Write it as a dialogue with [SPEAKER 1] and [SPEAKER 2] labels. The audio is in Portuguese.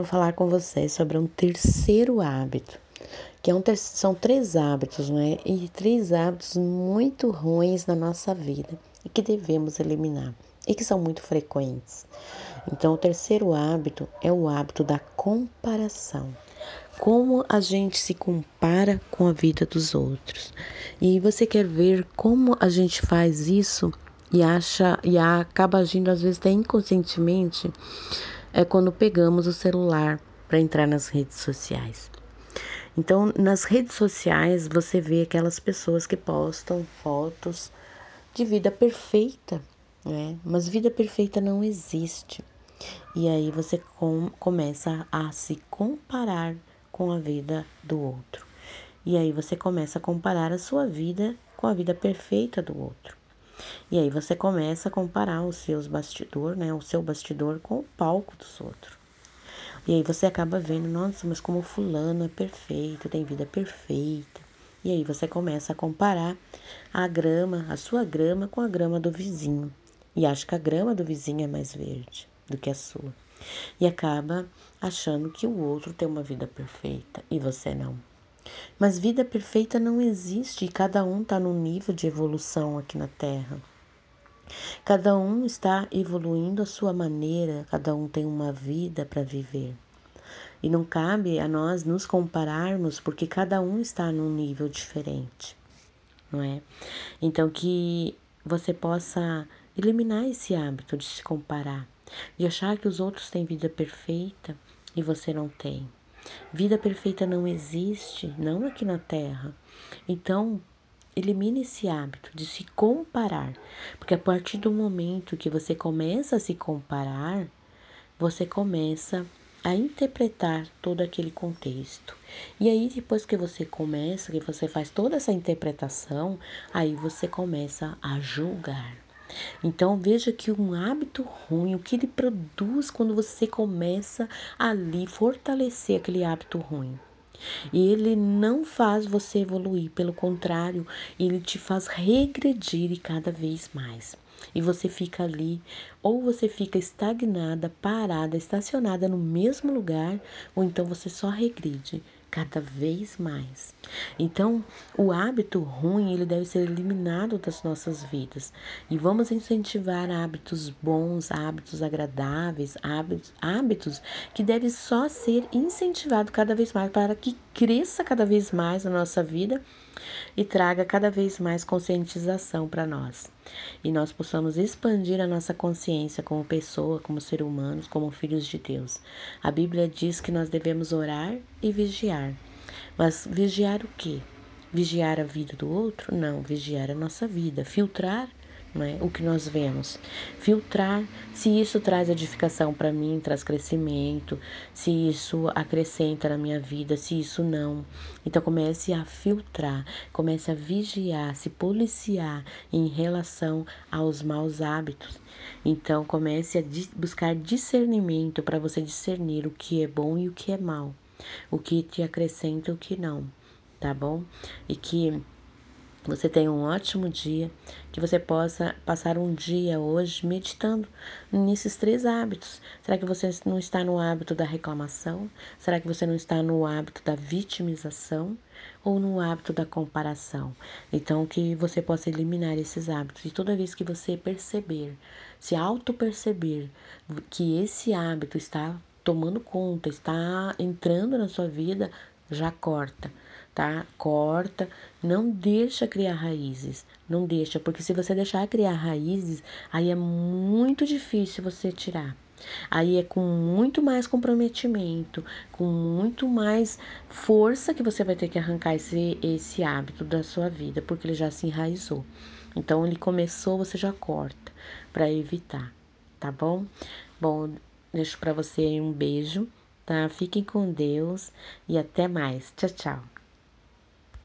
[SPEAKER 1] Vou falar com vocês sobre um terceiro hábito, que é um ter são três hábitos, não é? E três hábitos muito ruins na nossa vida e que devemos eliminar e que são muito frequentes. Então, o terceiro hábito é o hábito da comparação. Como a gente se compara com a vida dos outros. E você quer ver como a gente faz isso e acha e acaba agindo às vezes até inconscientemente é quando pegamos o celular para entrar nas redes sociais. Então, nas redes sociais, você vê aquelas pessoas que postam fotos de vida perfeita, né? Mas vida perfeita não existe. E aí você com, começa a se comparar com a vida do outro. E aí você começa a comparar a sua vida com a vida perfeita do outro. E aí você começa a comparar os seus bastidor, né, o seu bastidor com o palco dos outros. E aí você acaba vendo, nossa, mas como fulano é perfeito, tem vida perfeita. E aí você começa a comparar a grama, a sua grama com a grama do vizinho. E acha que a grama do vizinho é mais verde do que a sua. E acaba achando que o outro tem uma vida perfeita e você não. Mas vida perfeita não existe e cada um está num nível de evolução aqui na Terra. Cada um está evoluindo a sua maneira, cada um tem uma vida para viver. E não cabe a nós nos compararmos porque cada um está num nível diferente, não é? Então que você possa eliminar esse hábito de se comparar, de achar que os outros têm vida perfeita e você não tem. Vida perfeita não existe, não aqui na Terra. Então, Elimine esse hábito de se comparar, porque a partir do momento que você começa a se comparar, você começa a interpretar todo aquele contexto. E aí depois que você começa, que você faz toda essa interpretação, aí você começa a julgar. Então veja que um hábito ruim, o que ele produz quando você começa ali fortalecer aquele hábito ruim. E ele não faz você evoluir, pelo contrário, ele te faz regredir cada vez mais. E você fica ali, ou você fica estagnada, parada, estacionada no mesmo lugar, ou então você só regride cada vez mais. Então, o hábito ruim, ele deve ser eliminado das nossas vidas. E vamos incentivar hábitos bons, hábitos agradáveis, hábitos, hábitos que devem só ser incentivados cada vez mais para que cresça cada vez mais na nossa vida e traga cada vez mais conscientização para nós. E nós possamos expandir a nossa consciência como pessoa, como ser humanos, como filhos de Deus. A Bíblia diz que nós devemos orar e vigiar. Mas vigiar o quê? Vigiar a vida do outro? Não, vigiar a nossa vida, filtrar é? o que nós vemos. Filtrar se isso traz edificação para mim, traz crescimento, se isso acrescenta na minha vida, se isso não. Então comece a filtrar, comece a vigiar, se policiar em relação aos maus hábitos. Então comece a buscar discernimento para você discernir o que é bom e o que é mal, o que te acrescenta e o que não, tá bom? E que você tenha um ótimo dia, que você possa passar um dia hoje meditando nesses três hábitos. Será que você não está no hábito da reclamação? Será que você não está no hábito da vitimização? Ou no hábito da comparação? Então, que você possa eliminar esses hábitos. E toda vez que você perceber, se auto-perceber que esse hábito está tomando conta, está entrando na sua vida, já corta tá? Corta, não deixa criar raízes, não deixa, porque se você deixar criar raízes, aí é muito difícil você tirar. Aí é com muito mais comprometimento, com muito mais força que você vai ter que arrancar esse, esse hábito da sua vida, porque ele já se enraizou. Então ele começou, você já corta para evitar, tá bom? Bom, deixo para você um beijo, tá? Fiquem com Deus e até mais. Tchau, tchau.